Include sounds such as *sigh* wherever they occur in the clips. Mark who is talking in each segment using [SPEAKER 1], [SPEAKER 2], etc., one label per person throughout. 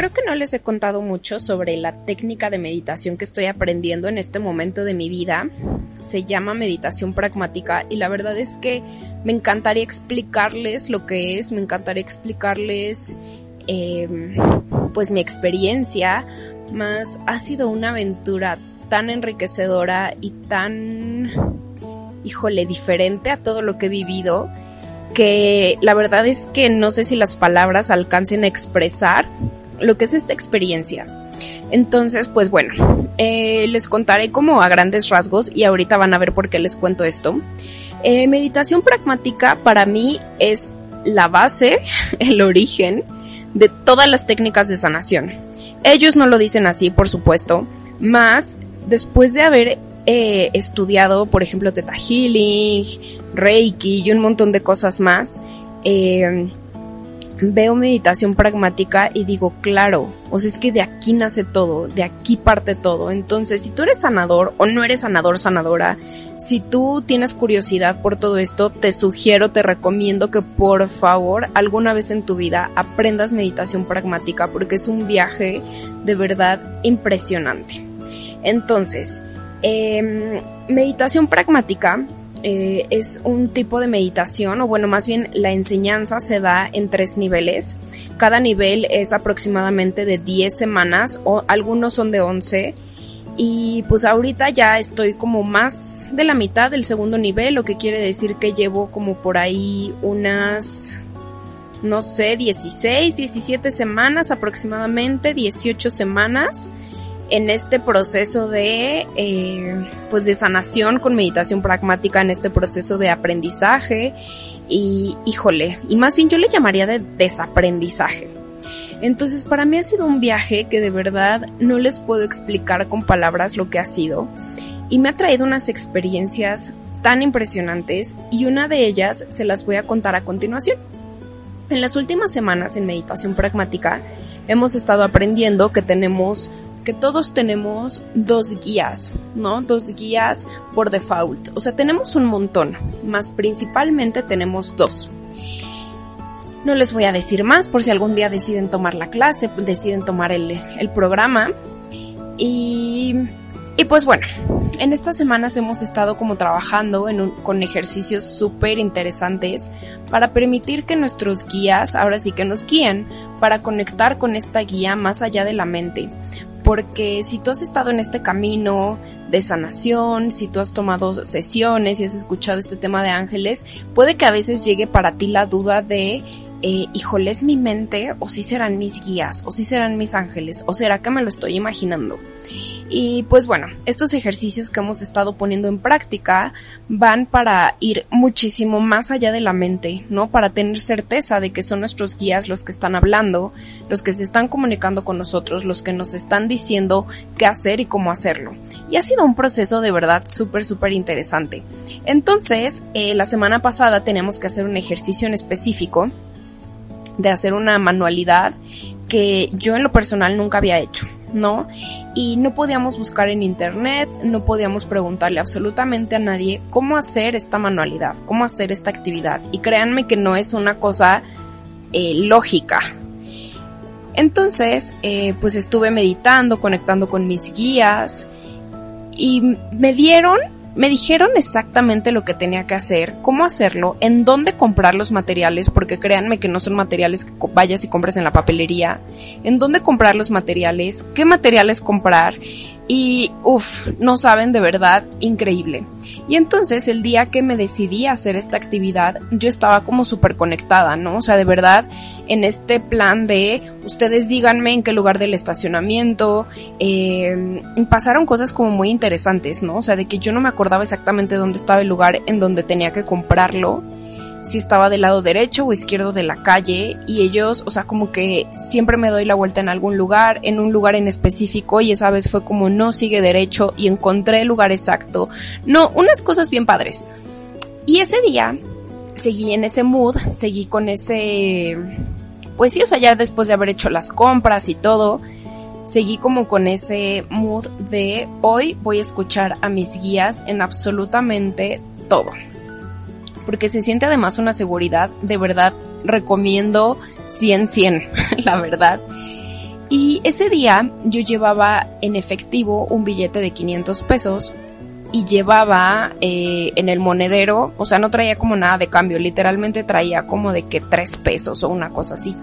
[SPEAKER 1] Creo que no les he contado mucho sobre la técnica de meditación que estoy aprendiendo en este momento de mi vida. Se llama meditación pragmática y la verdad es que me encantaría explicarles lo que es, me encantaría explicarles em, pues mi experiencia, más ha sido una aventura tan enriquecedora y tan, híjole, diferente a todo lo que he vivido que la verdad es que no sé si las palabras alcancen a expresar lo que es esta experiencia. Entonces, pues bueno, eh, les contaré como a grandes rasgos y ahorita van a ver por qué les cuento esto. Eh, meditación pragmática para mí es la base, *laughs* el origen de todas las técnicas de sanación. Ellos no lo dicen así, por supuesto, más después de haber eh, estudiado, por ejemplo, Theta Healing, Reiki y un montón de cosas más, eh, veo meditación pragmática y digo, claro, o sea, es que de aquí nace todo, de aquí parte todo. Entonces, si tú eres sanador o no eres sanador, sanadora, si tú tienes curiosidad por todo esto, te sugiero, te recomiendo que por favor alguna vez en tu vida aprendas meditación pragmática porque es un viaje de verdad impresionante. Entonces, eh, meditación pragmática eh, es un tipo de meditación, o bueno, más bien la enseñanza se da en tres niveles. Cada nivel es aproximadamente de 10 semanas, o algunos son de 11. Y pues ahorita ya estoy como más de la mitad del segundo nivel, lo que quiere decir que llevo como por ahí unas, no sé, 16, 17 semanas aproximadamente, 18 semanas en este proceso de, eh, pues de sanación con meditación pragmática, en este proceso de aprendizaje y, híjole, y más bien yo le llamaría de desaprendizaje. Entonces para mí ha sido un viaje que de verdad no les puedo explicar con palabras lo que ha sido y me ha traído unas experiencias tan impresionantes y una de ellas se las voy a contar a continuación. En las últimas semanas en meditación pragmática hemos estado aprendiendo que tenemos que todos tenemos dos guías, ¿no? Dos guías por default. O sea, tenemos un montón, más principalmente tenemos dos. No les voy a decir más por si algún día deciden tomar la clase, deciden tomar el, el programa. Y, y, pues bueno, en estas semanas hemos estado como trabajando en un, con ejercicios súper interesantes para permitir que nuestros guías ahora sí que nos guíen para conectar con esta guía más allá de la mente, porque si tú has estado en este camino de sanación, si tú has tomado sesiones y has escuchado este tema de ángeles, puede que a veces llegue para ti la duda de eh, híjole, es mi mente, o si serán mis guías, o si serán mis ángeles, o será que me lo estoy imaginando. Y pues bueno, estos ejercicios que hemos estado poniendo en práctica van para ir muchísimo más allá de la mente, ¿no? Para tener certeza de que son nuestros guías los que están hablando, los que se están comunicando con nosotros, los que nos están diciendo qué hacer y cómo hacerlo. Y ha sido un proceso de verdad súper, súper interesante. Entonces, eh, la semana pasada tenemos que hacer un ejercicio en específico de hacer una manualidad que yo en lo personal nunca había hecho, ¿no? Y no podíamos buscar en internet, no podíamos preguntarle absolutamente a nadie cómo hacer esta manualidad, cómo hacer esta actividad. Y créanme que no es una cosa eh, lógica. Entonces, eh, pues estuve meditando, conectando con mis guías y me dieron me dijeron exactamente lo que tenía que hacer, cómo hacerlo, en dónde comprar los materiales, porque créanme que no son materiales que vayas y compras en la papelería, en dónde comprar los materiales, qué materiales comprar y uff, no saben de verdad, increíble. Y entonces el día que me decidí a hacer esta actividad, yo estaba como súper conectada, ¿no? O sea, de verdad, en este plan de ustedes díganme en qué lugar del estacionamiento, eh, pasaron cosas como muy interesantes, ¿no? O sea, de que yo no me acordaba exactamente dónde estaba el lugar en donde tenía que comprarlo si estaba del lado derecho o izquierdo de la calle y ellos, o sea, como que siempre me doy la vuelta en algún lugar, en un lugar en específico y esa vez fue como no sigue derecho y encontré el lugar exacto. No, unas cosas bien padres. Y ese día seguí en ese mood, seguí con ese, pues sí, o sea, ya después de haber hecho las compras y todo, seguí como con ese mood de hoy voy a escuchar a mis guías en absolutamente todo porque se siente además una seguridad, de verdad recomiendo 100 100, *laughs* la verdad. Y ese día yo llevaba en efectivo un billete de 500 pesos y llevaba eh, en el monedero, o sea, no traía como nada de cambio, literalmente traía como de que 3 pesos o una cosa así.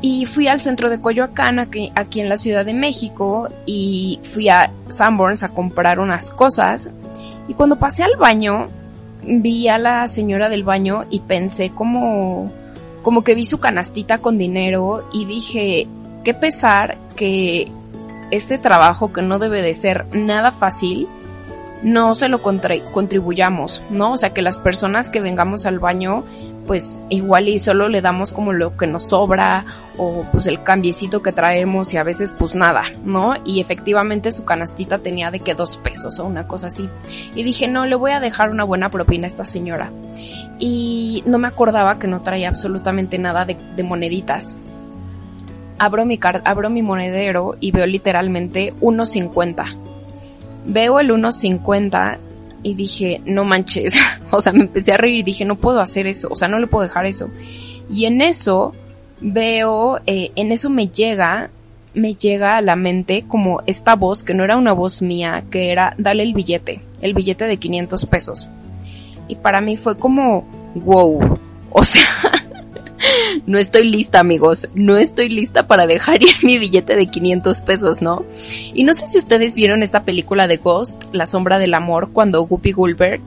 [SPEAKER 1] Y fui al centro de Coyoacán, aquí, aquí en la Ciudad de México, y fui a Sanborns a comprar unas cosas. Y cuando pasé al baño, vi a la señora del baño y pensé como, como que vi su canastita con dinero y dije, qué pesar que este trabajo que no debe de ser nada fácil, no se lo contribuyamos, ¿no? O sea, que las personas que vengamos al baño, pues igual y solo le damos como lo que nos sobra o pues el cambiecito que traemos y a veces pues nada, ¿no? Y efectivamente su canastita tenía de que dos pesos o una cosa así. Y dije, no, le voy a dejar una buena propina a esta señora. Y no me acordaba que no traía absolutamente nada de, moneditas. Abro mi, abro mi monedero y veo literalmente 1.50 Veo el 1.50 y dije, no manches. *laughs* o sea, me empecé a reír y dije, no puedo hacer eso. O sea, no le puedo dejar eso. Y en eso veo, eh, en eso me llega, me llega a la mente como esta voz, que no era una voz mía, que era, dale el billete, el billete de 500 pesos. Y para mí fue como, wow. *laughs* O sea, no estoy lista, amigos. No estoy lista para dejar ir mi billete de 500 pesos, ¿no? Y no sé si ustedes vieron esta película de Ghost, La sombra del amor, cuando Guppy Goldberg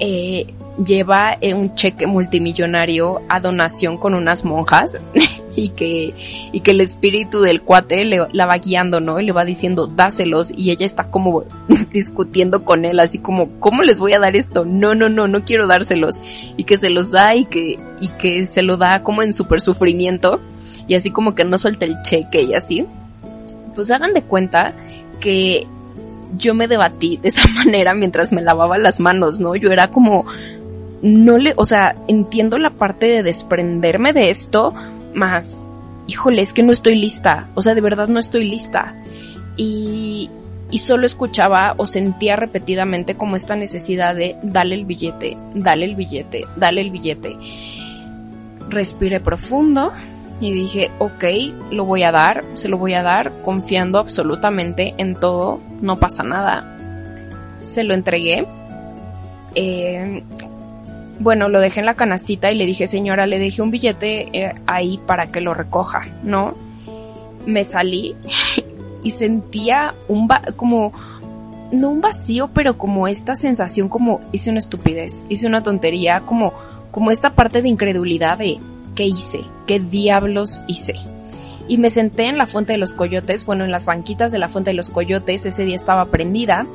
[SPEAKER 1] eh, lleva eh, un cheque multimillonario a donación con unas monjas *laughs* y que, y que el espíritu del cuate le, la va guiando, ¿no? Y le va diciendo, dáselos y ella está como *laughs* discutiendo con él, así como, ¿cómo les voy a dar esto? No, no, no, no quiero dárselos. Y que se los da y que, y que se lo da como en súper sufrimiento y así como que no suelta el cheque y así. Pues hagan de cuenta que yo me debatí de esa *laughs* manera mientras me lavaba las manos, ¿no? Yo era como, no le, o sea, entiendo la parte de desprenderme de esto, más, híjole, es que no estoy lista, o sea, de verdad no estoy lista. Y, y solo escuchaba o sentía repetidamente como esta necesidad de dale el billete, dale el billete, dale el billete. Respiré profundo y dije, ok, lo voy a dar, se lo voy a dar, confiando absolutamente en todo, no pasa nada. Se lo entregué. Eh, bueno, lo dejé en la canastita y le dije, señora, le dejé un billete eh, ahí para que lo recoja, ¿no? Me salí *laughs* y sentía un como, no un vacío, pero como esta sensación como hice una estupidez, hice una tontería, como, como esta parte de incredulidad de, ¿qué hice? ¿Qué diablos hice? Y me senté en la Fuente de los Coyotes, bueno, en las banquitas de la Fuente de los Coyotes, ese día estaba prendida,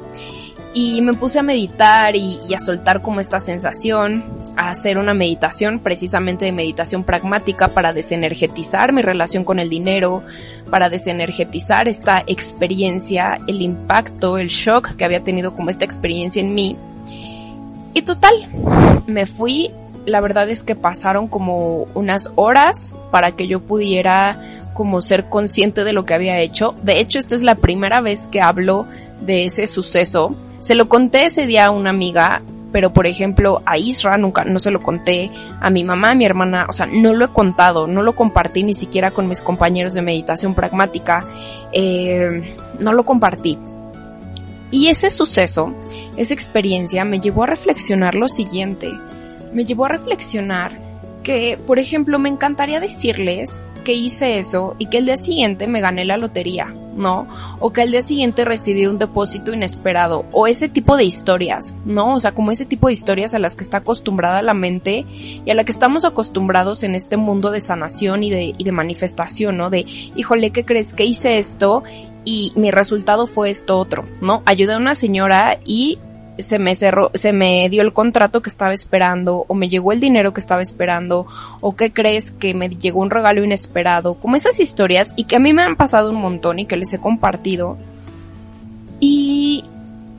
[SPEAKER 1] y me puse a meditar y, a soltar como esta sensación, a hacer una meditación, precisamente de meditación pragmática para desenergetizar mi relación con el dinero, para desenergetizar esta experiencia, el impacto, el shock que había tenido como esta experiencia en mí. Y total, me fui la verdad es que pasaron como unas horas para que yo pudiera como ser consciente de lo que había hecho. De hecho, esta es la primera vez que hablo de ese suceso. Se lo conté ese día a una amiga, pero por ejemplo a Isra nunca, no se lo conté, a mi mamá, a mi hermana, o sea, no lo he contado, no lo compartí ni siquiera con mis compañeros de meditación pragmática, eh, no lo compartí. Y ese suceso, esa experiencia me llevó a reflexionar lo siguiente me llevó a reflexionar que, por ejemplo, me encantaría decirles que hice eso y que el día siguiente me gané la lotería, ¿no? O que el día siguiente recibí un depósito inesperado, o ese tipo de historias, ¿no? O sea, como ese tipo de historias a las que está acostumbrada la mente y a la que estamos acostumbrados en este mundo de sanación y de, y de manifestación, ¿no? De, híjole, ¿qué crees? Que hice esto y mi resultado fue esto otro, ¿no? Ayudé a una señora y se me cerró, se me dio el contrato que estaba esperando, o me llegó el dinero que estaba esperando, o qué crees que me llegó un regalo inesperado, como esas historias y que a mí me han pasado un montón y que les he compartido. Y,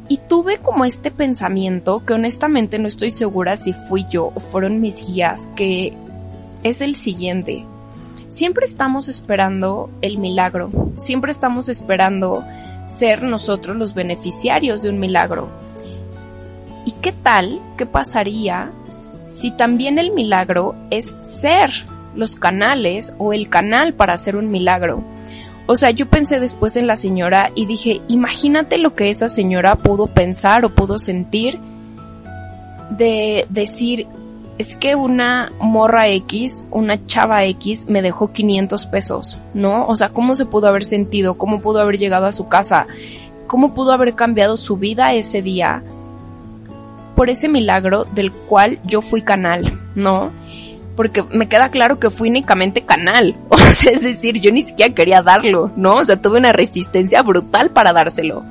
[SPEAKER 1] y tuve como este pensamiento que honestamente no estoy segura si fui yo o fueron mis guías, que es el siguiente. Siempre estamos esperando el milagro, siempre estamos esperando ser nosotros los beneficiarios de un milagro. ¿Y qué tal, qué pasaría si también el milagro es ser los canales o el canal para hacer un milagro? O sea, yo pensé después en la señora y dije, imagínate lo que esa señora pudo pensar o pudo sentir de decir, es que una morra X, una chava X me dejó 500 pesos, ¿no? O sea, ¿cómo se pudo haber sentido? ¿Cómo pudo haber llegado a su casa? ¿Cómo pudo haber cambiado su vida ese día? Por ese milagro del cual yo fui canal, ¿no? Porque me queda claro que fui únicamente canal. *laughs* O sea, es decir, yo ni siquiera quería darlo, ¿no? O sea, tuve una resistencia brutal para dárselo.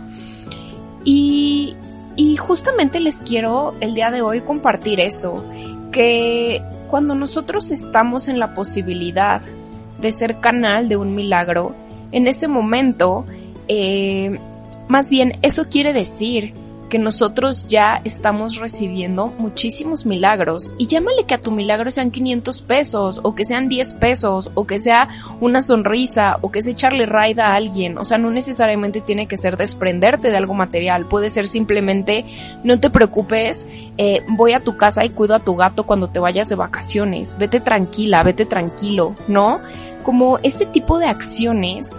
[SPEAKER 1] Y, y justamente les quiero el día de hoy compartir eso que cuando nosotros estamos en la posibilidad de ser canal de un milagro, en ese momento, eh, más bien eso quiere decir que nosotros ya estamos recibiendo muchísimos milagros. Y llámale que a tu milagro sean 500 pesos o que sean 10 pesos o que sea una sonrisa o que sea echarle raida a alguien, o sea, no necesariamente tiene que ser desprenderte de algo material, puede ser simplemente no te preocupes, eh, voy a tu casa y cuido a tu gato cuando te vayas de vacaciones, vete tranquila, vete tranquilo, ¿no? Como ese tipo de acciones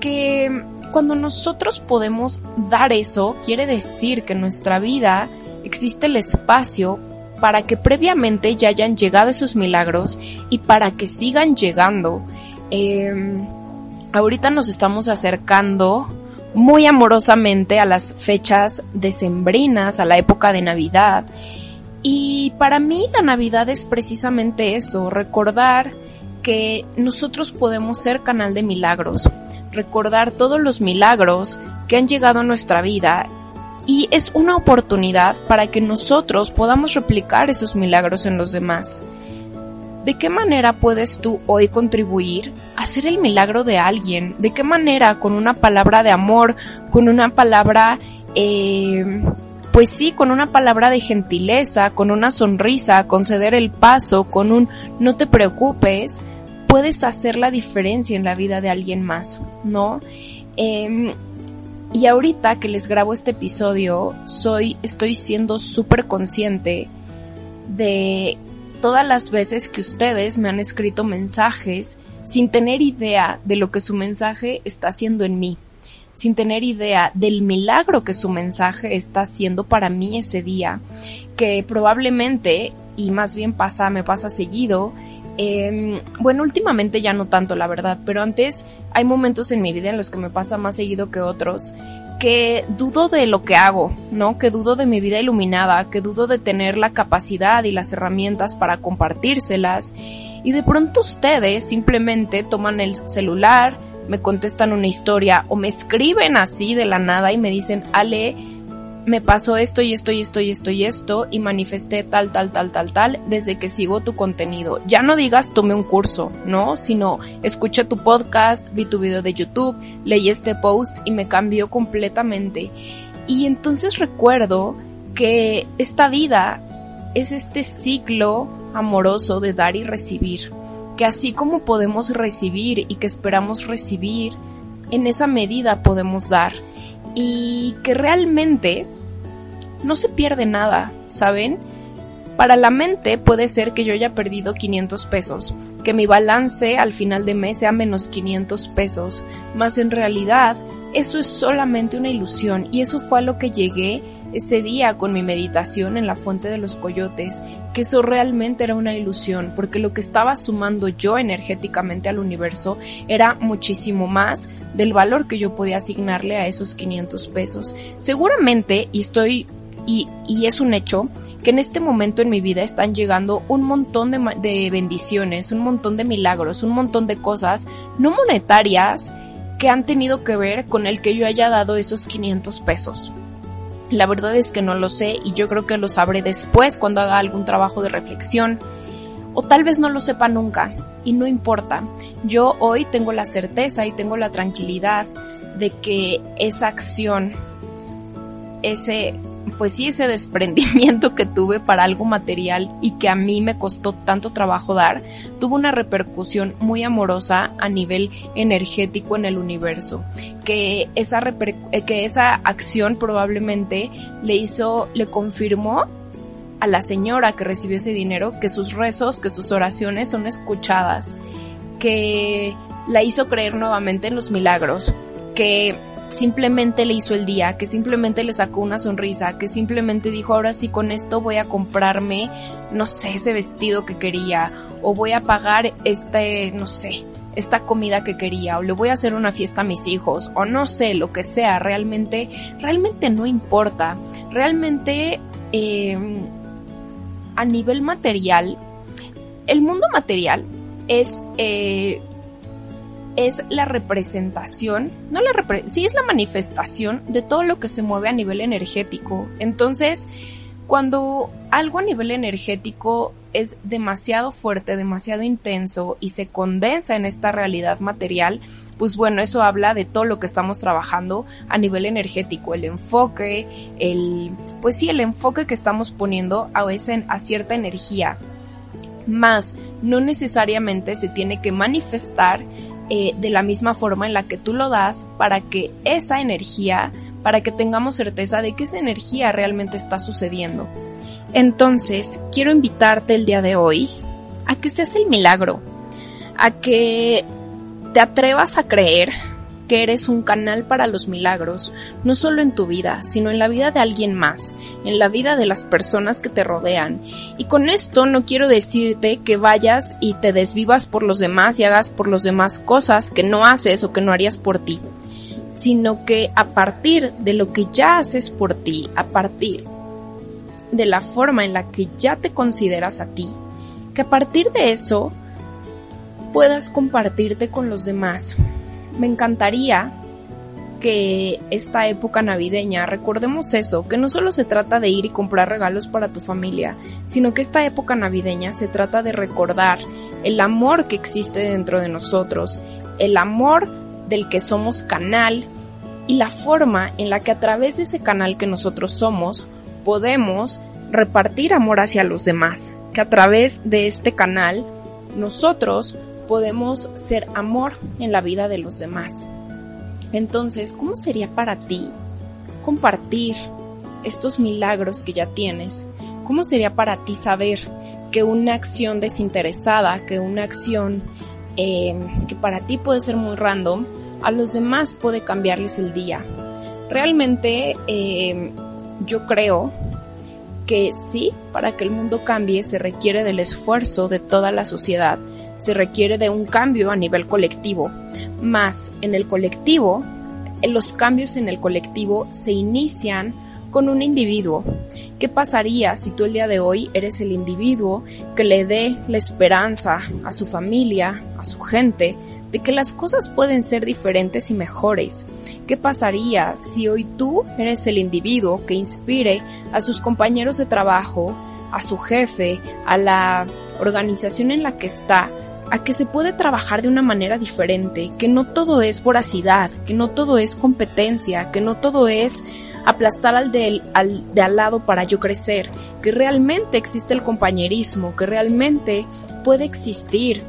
[SPEAKER 1] que cuando nosotros podemos dar eso, quiere decir que en nuestra vida existe el espacio para que previamente ya hayan llegado esos milagros y para que sigan llegando. Em, ahorita nos estamos acercando muy amorosamente a las fechas decembrinas, a la época de Navidad. Y para mí la Navidad es precisamente eso, recordar que nosotros podemos ser canal de milagros, recordar todos los milagros que han llegado a nuestra vida y es una oportunidad para que nosotros podamos replicar esos milagros en los demás. ¿De qué manera puedes tú hoy contribuir a hacer el milagro de alguien? ¿De qué manera? Con una palabra de amor, con una palabra, eh, pues sí, con una palabra de gentileza, con una sonrisa, conceder el paso, con un no te preocupes, puedes hacer la diferencia en la vida de alguien más, ¿no? Em, y ahorita que les grabo este episodio, soy, estoy siendo súper consciente de todas las veces que ustedes me han escrito mensajes sin tener idea de lo que su mensaje está haciendo en mí, sin tener idea del milagro que su mensaje está haciendo para mí ese día, que probablemente, y más bien pasa, me pasa seguido, eh, bueno, últimamente ya no tanto, la verdad, pero antes hay momentos en mi vida en los que me pasa más seguido que otros, que dudo de lo que hago, ¿no? Que dudo de mi vida iluminada, que dudo de tener la capacidad y las herramientas para compartírselas. Y de pronto ustedes simplemente toman el celular, me contestan una historia o me escriben así de la nada y me dicen, Ale, me pasó esto y esto y esto y esto y esto y manifesté tal, tal, tal, tal, tal desde que sigo tu contenido. Ya no digas tome un curso, ¿no? Sino escuché tu podcast, vi tu video de YouTube, leí este post y me cambió completamente. Y entonces recuerdo que esta vida es este ciclo amoroso de dar y recibir. Que así como podemos recibir y que esperamos recibir, en esa medida podemos dar y que realmente no se pierde nada, ¿saben? Para la mente puede ser que yo haya perdido 500 pesos, que mi balance al final de mes sea menos 500 pesos, mas en realidad eso es solamente una ilusión y eso fue a lo que llegué ese día con mi meditación en la fuente de los coyotes, que eso realmente era una ilusión, porque lo que estaba sumando yo energéticamente al universo era muchísimo más del valor que yo podía asignarle a esos 500 pesos. Seguramente, y estoy y, es un hecho que en este momento en mi vida están llegando un montón de, de, bendiciones, un montón de milagros, un montón de cosas no monetarias que han tenido que ver con el que yo haya dado esos 500 pesos. La verdad es que no lo sé y yo creo que lo sabré después cuando haga algún trabajo de reflexión. O tal vez no lo sepa nunca y no importa. Yo hoy tengo la certeza y tengo la tranquilidad de que esa acción, ese pues sí, ese desprendimiento que tuve para algo material y que a mí me costó tanto trabajo dar, tuvo una repercusión muy amorosa a nivel energético en el universo. Que esa, eh, que esa acción probablemente le hizo, le confirmó a la señora que recibió ese dinero que sus rezos, que sus oraciones son escuchadas, que la hizo creer nuevamente en los milagros, que simplemente le hizo el día, que simplemente le sacó una sonrisa, que simplemente dijo, ahora sí con esto voy a comprarme, no sé, ese vestido que quería, o voy a pagar este, no sé, esta comida que quería, o le voy a hacer una fiesta a mis hijos, o no sé, lo que sea, realmente, realmente no importa. Realmente, em, a nivel material, el mundo material es eh, es la representación, no la repre sí es la manifestación de todo lo que se mueve a nivel energético. Entonces, cuando algo a nivel energético es demasiado fuerte, demasiado intenso y se condensa en esta realidad material, pues bueno, eso habla de todo lo que estamos trabajando a nivel energético, el enfoque, el, pues sí, el enfoque que estamos poniendo a, ese, a cierta energía. Más, no necesariamente se tiene que manifestar eh, de la misma forma en la que tú lo das para que esa energía, para que tengamos certeza de que esa energía realmente está sucediendo. Entonces, quiero invitarte el día de hoy a que seas el milagro, a que te atrevas a creer que eres un canal para los milagros, no solo en tu vida, sino en la vida de alguien más, en la vida de las personas que te rodean. Y con esto no quiero decirte que vayas y te desvivas por los demás y hagas por los demás cosas que no haces o que no harías por ti, sino que a partir de lo que ya haces por ti, a partir de la forma en la que ya te consideras a ti, que a partir de eso puedas compartirte con los demás, me encantaría que esta época navideña recordemos eso, que no solo se trata de ir y comprar regalos para tu familia, sino que esta época navideña se trata de recordar el amor que existe dentro de nosotros, el amor del que somos canal y la forma en la que a través de ese canal que nosotros somos podemos repartir amor hacia los demás, que a través de este canal nosotros podemos ser amor en la vida de los demás. Entonces, ¿cómo sería para ti compartir estos milagros que ya tienes? ¿Cómo sería para ti saber que una acción desinteresada, que una acción eh, que para ti puede ser muy random, a los demás puede cambiarles el día? Realmente eh, yo creo que sí, para que el mundo cambie se requiere del esfuerzo de toda la sociedad se requiere de un cambio a nivel colectivo. Más en el colectivo, los cambios en el colectivo se inician con un individuo. ¿Qué pasaría si tú el día de hoy eres el individuo que le dé la esperanza a su familia, a su gente, de que las cosas pueden ser diferentes y mejores? ¿Qué pasaría si hoy tú eres el individuo que inspire a sus compañeros de trabajo, a su jefe, a la organización en la que está, a que se puede trabajar de una manera diferente, que no todo es voracidad, que no todo es competencia, que no todo es aplastar al, de al lado para yo crecer, que realmente existe el compañerismo, que realmente puede existir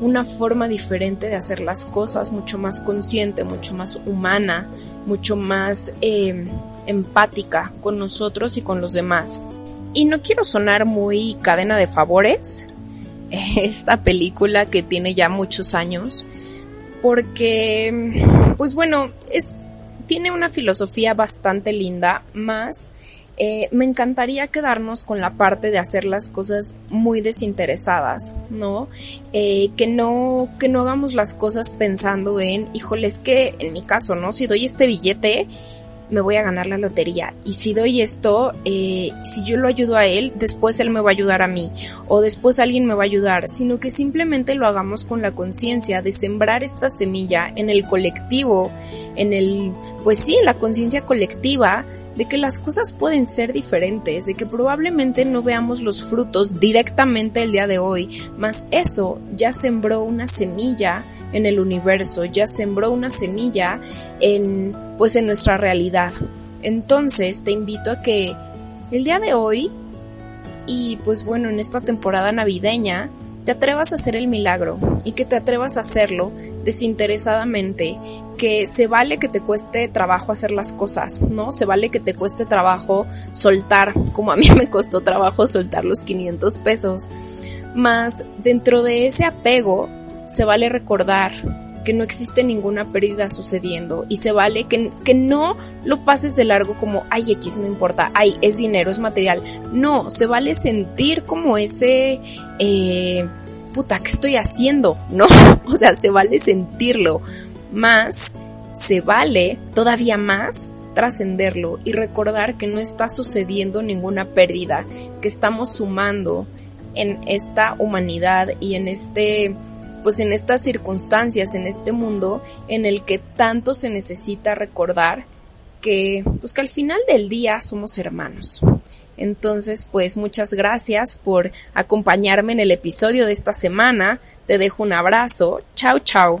[SPEAKER 1] una forma diferente de hacer las cosas, mucho más consciente, mucho más humana, mucho más eh, empática con nosotros y con los demás. Y no quiero sonar muy cadena de favores, *laughs* esta película que tiene ya muchos años, porque, pues bueno, es, tiene una filosofía bastante linda, más eh, me encantaría quedarnos con la parte de hacer las cosas muy desinteresadas, ¿no? Eh, que no, que no hagamos las cosas pensando en, híjole, es que en mi caso, ¿no? Si doy este billete, me voy a ganar la lotería. Y si doy esto, eh, si yo lo ayudo a él, después él me va a ayudar a mí. O después alguien me va a ayudar. Sino que simplemente lo hagamos con la conciencia de sembrar esta semilla en el colectivo, en el, pues sí, en la conciencia colectiva de que las cosas pueden ser diferentes, de que probablemente no veamos los frutos directamente el día de hoy, mas eso ya sembró una semilla en el universo, ya sembró una semilla en pues en nuestra realidad. Entonces, te invito a que el día de hoy y pues bueno, en esta temporada navideña te atrevas a hacer el milagro y que te atrevas a hacerlo desinteresadamente, que se vale que te cueste trabajo hacer las cosas, ¿no? Se vale que te cueste trabajo soltar, como a mí *laughs* me costó trabajo soltar los 500 pesos. Más dentro de ese apego, se vale recordar que no existe ninguna pérdida sucediendo y se vale que, que, no lo pases de largo como, ay, X, no importa, ay, es dinero, es material. No, se vale sentir como ese, eh, puta, ¿qué estoy haciendo? No, *laughs* o sea, se vale sentirlo. Más, se vale todavía más trascenderlo y recordar que no está sucediendo ninguna pérdida, que estamos sumando en esta humanidad y en este pues en estas circunstancias, en este mundo en el que tanto se necesita recordar que, pues que al final del día somos hermanos. Entonces, pues muchas gracias por acompañarme en el episodio de esta semana. Te dejo un abrazo. Chao, chao.